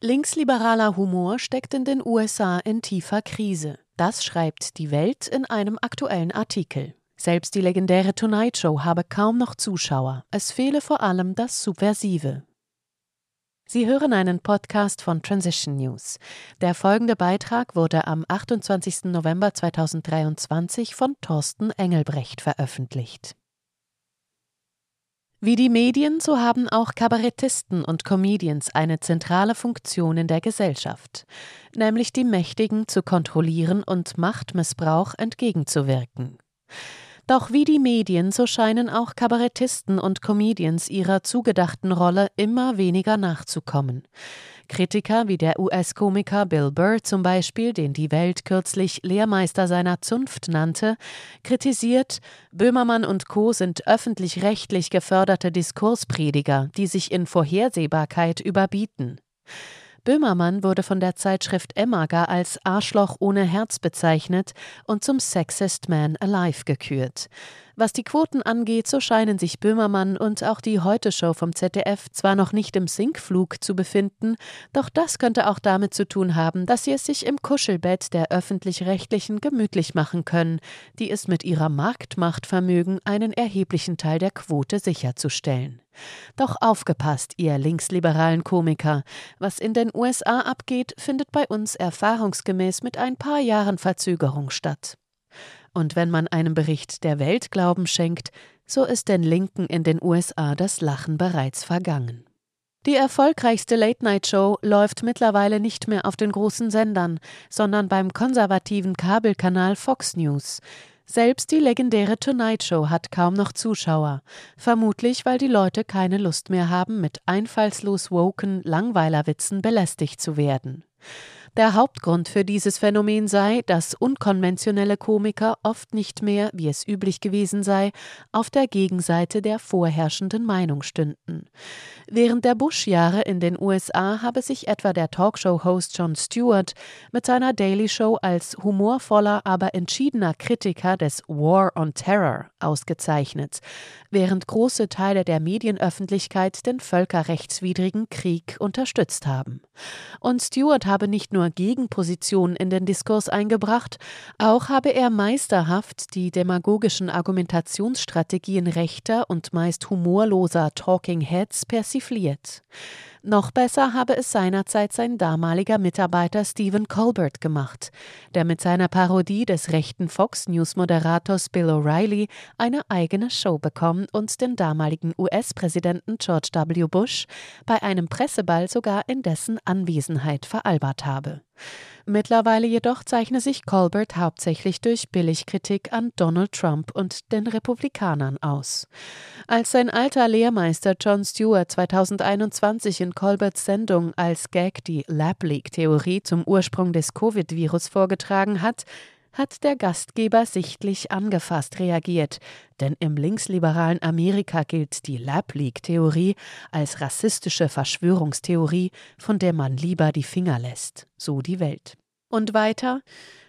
Linksliberaler Humor steckt in den USA in tiefer Krise. Das schreibt die Welt in einem aktuellen Artikel. Selbst die legendäre Tonight Show habe kaum noch Zuschauer. Es fehle vor allem das Subversive. Sie hören einen Podcast von Transition News. Der folgende Beitrag wurde am 28. November 2023 von Thorsten Engelbrecht veröffentlicht. Wie die Medien, so haben auch Kabarettisten und Comedians eine zentrale Funktion in der Gesellschaft, nämlich die Mächtigen zu kontrollieren und Machtmissbrauch entgegenzuwirken. Doch wie die Medien, so scheinen auch Kabarettisten und Comedians ihrer zugedachten Rolle immer weniger nachzukommen. Kritiker wie der US-Komiker Bill Burr zum Beispiel, den die Welt kürzlich Lehrmeister seiner Zunft nannte, kritisiert, Böhmermann und Co. sind öffentlich-rechtlich geförderte Diskursprediger, die sich in Vorhersehbarkeit überbieten. Böhmermann wurde von der Zeitschrift Emma gar als Arschloch ohne Herz bezeichnet und zum Sexist Man Alive gekürt. Was die Quoten angeht, so scheinen sich Böhmermann und auch die Heute-Show vom ZDF zwar noch nicht im Sinkflug zu befinden, doch das könnte auch damit zu tun haben, dass sie es sich im Kuschelbett der öffentlich-rechtlichen gemütlich machen können, die es mit ihrer Marktmacht vermögen, einen erheblichen Teil der Quote sicherzustellen. Doch aufgepasst, ihr linksliberalen Komiker. Was in den USA abgeht, findet bei uns erfahrungsgemäß mit ein paar Jahren Verzögerung statt. Und wenn man einem Bericht der Welt Glauben schenkt, so ist den Linken in den USA das Lachen bereits vergangen. Die erfolgreichste Late-Night-Show läuft mittlerweile nicht mehr auf den großen Sendern, sondern beim konservativen Kabelkanal Fox News. Selbst die legendäre Tonight Show hat kaum noch Zuschauer, vermutlich weil die Leute keine Lust mehr haben, mit einfallslos woken Langweilerwitzen belästigt zu werden. Der Hauptgrund für dieses Phänomen sei, dass unkonventionelle Komiker oft nicht mehr, wie es üblich gewesen sei, auf der Gegenseite der vorherrschenden Meinung stünden. Während der Bush-Jahre in den USA habe sich etwa der Talkshow-Host Jon Stewart mit seiner Daily Show als humorvoller, aber entschiedener Kritiker des War on Terror ausgezeichnet, während große Teile der Medienöffentlichkeit den völkerrechtswidrigen Krieg unterstützt haben. Und Stewart habe nicht nur Gegenpositionen in den Diskurs eingebracht, auch habe er meisterhaft die demagogischen Argumentationsstrategien rechter und meist humorloser Talking Heads persifliert. Noch besser habe es seinerzeit sein damaliger Mitarbeiter Stephen Colbert gemacht, der mit seiner Parodie des rechten Fox News Moderators Bill O'Reilly eine eigene Show bekommen und den damaligen US-Präsidenten George W. Bush bei einem Presseball sogar in dessen Anwesenheit veralbert habe. Mittlerweile jedoch zeichne sich Colbert hauptsächlich durch Billigkritik an Donald Trump und den Republikanern aus. Als sein alter Lehrmeister John Stewart 2021 in Colberts Sendung als Gag die Lab Leak-Theorie zum Ursprung des Covid-Virus vorgetragen hat, hat der Gastgeber sichtlich angefasst reagiert, denn im linksliberalen Amerika gilt die Lab Leak-Theorie als rassistische Verschwörungstheorie, von der man lieber die Finger lässt, so die Welt. Und weiter,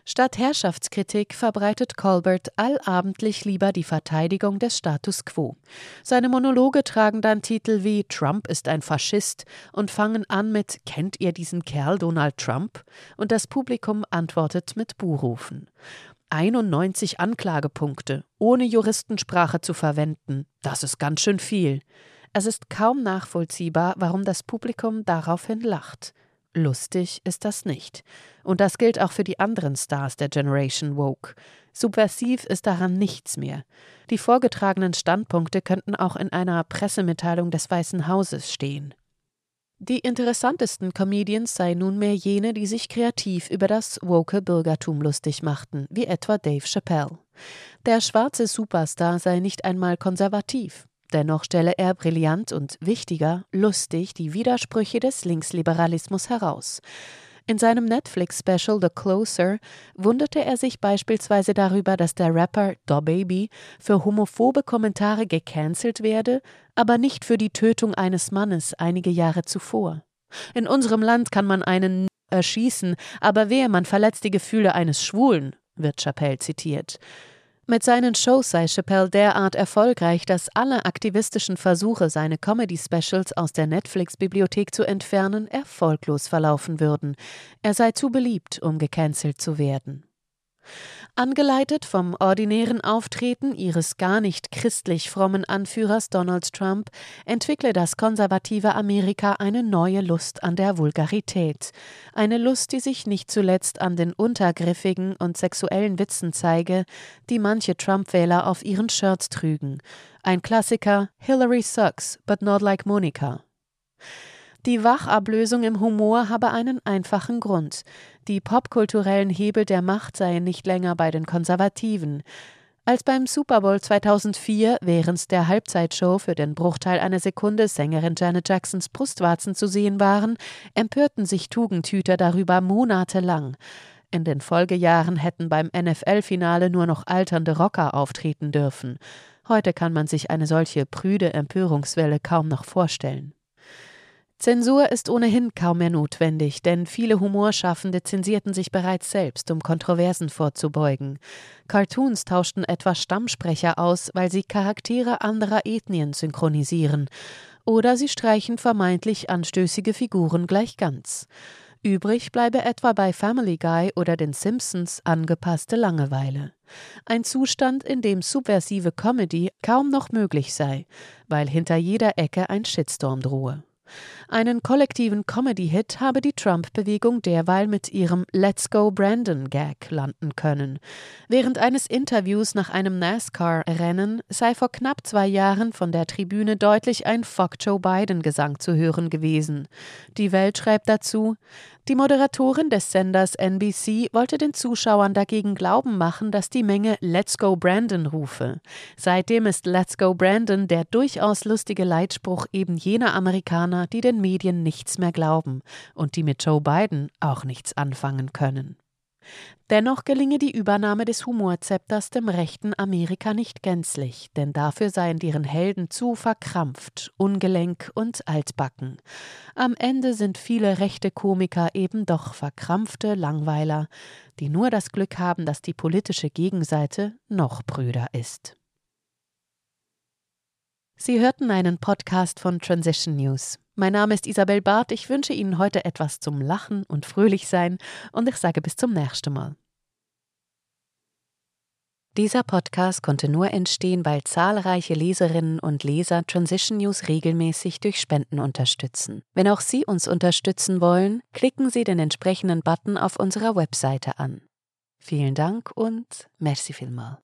statt Herrschaftskritik verbreitet Colbert allabendlich lieber die Verteidigung des Status quo. Seine Monologe tragen dann Titel wie Trump ist ein Faschist und fangen an mit Kennt ihr diesen Kerl Donald Trump? Und das Publikum antwortet mit Buhrufen. 91 Anklagepunkte, ohne Juristensprache zu verwenden, das ist ganz schön viel. Es ist kaum nachvollziehbar, warum das Publikum daraufhin lacht. Lustig ist das nicht. Und das gilt auch für die anderen Stars der Generation Woke. Subversiv ist daran nichts mehr. Die vorgetragenen Standpunkte könnten auch in einer Pressemitteilung des Weißen Hauses stehen. Die interessantesten Comedians seien nunmehr jene, die sich kreativ über das woke Bürgertum lustig machten, wie etwa Dave Chappelle. Der schwarze Superstar sei nicht einmal konservativ. Dennoch stelle er brillant und wichtiger, lustig die Widersprüche des Linksliberalismus heraus. In seinem Netflix-Special The Closer wunderte er sich beispielsweise darüber, dass der Rapper Da Baby für homophobe Kommentare gecancelt werde, aber nicht für die Tötung eines Mannes einige Jahre zuvor. In unserem Land kann man einen erschießen, aber wer man verletzt die Gefühle eines Schwulen, wird Chappelle zitiert. Mit seinen Shows sei Chappelle derart erfolgreich, dass alle aktivistischen Versuche, seine Comedy-Specials aus der Netflix-Bibliothek zu entfernen, erfolglos verlaufen würden. Er sei zu beliebt, um gecancelt zu werden. Angeleitet vom ordinären Auftreten ihres gar nicht christlich frommen Anführers Donald Trump entwickle das konservative Amerika eine neue Lust an der Vulgarität. Eine Lust, die sich nicht zuletzt an den untergriffigen und sexuellen Witzen zeige, die manche Trump-Wähler auf ihren Shirts trügen. Ein Klassiker Hillary sucks, but not like Monica. Die Wachablösung im Humor habe einen einfachen Grund. Die popkulturellen Hebel der Macht seien nicht länger bei den Konservativen. Als beim Super Bowl 2004 während der Halbzeitshow für den Bruchteil einer Sekunde Sängerin Janet Jacksons Brustwarzen zu sehen waren, empörten sich Tugendhüter darüber monatelang. In den Folgejahren hätten beim NFL-Finale nur noch alternde Rocker auftreten dürfen. Heute kann man sich eine solche prüde Empörungswelle kaum noch vorstellen. Zensur ist ohnehin kaum mehr notwendig, denn viele Humorschaffende zensierten sich bereits selbst, um Kontroversen vorzubeugen. Cartoons tauschten etwa Stammsprecher aus, weil sie Charaktere anderer Ethnien synchronisieren, oder sie streichen vermeintlich anstößige Figuren gleich ganz. Übrig bleibe etwa bei Family Guy oder den Simpsons angepasste Langeweile. Ein Zustand, in dem subversive Comedy kaum noch möglich sei, weil hinter jeder Ecke ein Shitstorm drohe. Einen kollektiven Comedy-Hit habe die Trump-Bewegung derweil mit ihrem Let's Go Brandon-Gag landen können. Während eines Interviews nach einem NASCAR-Rennen sei vor knapp zwei Jahren von der Tribüne deutlich ein Fuck Joe Biden-Gesang zu hören gewesen. Die Welt schreibt dazu, die Moderatorin des Senders NBC wollte den Zuschauern dagegen glauben machen, dass die Menge Let's Go Brandon rufe. Seitdem ist Let's Go Brandon der durchaus lustige Leitspruch eben jener Amerikaner, die den Medien nichts mehr glauben und die mit Joe Biden auch nichts anfangen können. Dennoch gelinge die Übernahme des Humorzepters dem rechten Amerika nicht gänzlich, denn dafür seien deren Helden zu verkrampft, ungelenk und altbacken. Am Ende sind viele rechte Komiker eben doch verkrampfte Langweiler, die nur das Glück haben, dass die politische Gegenseite noch prüder ist. Sie hörten einen Podcast von Transition News. Mein Name ist Isabel Barth. Ich wünsche Ihnen heute etwas zum Lachen und fröhlich sein und ich sage bis zum nächsten Mal. Dieser Podcast konnte nur entstehen, weil zahlreiche Leserinnen und Leser Transition News regelmäßig durch Spenden unterstützen. Wenn auch Sie uns unterstützen wollen, klicken Sie den entsprechenden Button auf unserer Webseite an. Vielen Dank und merci vielmal.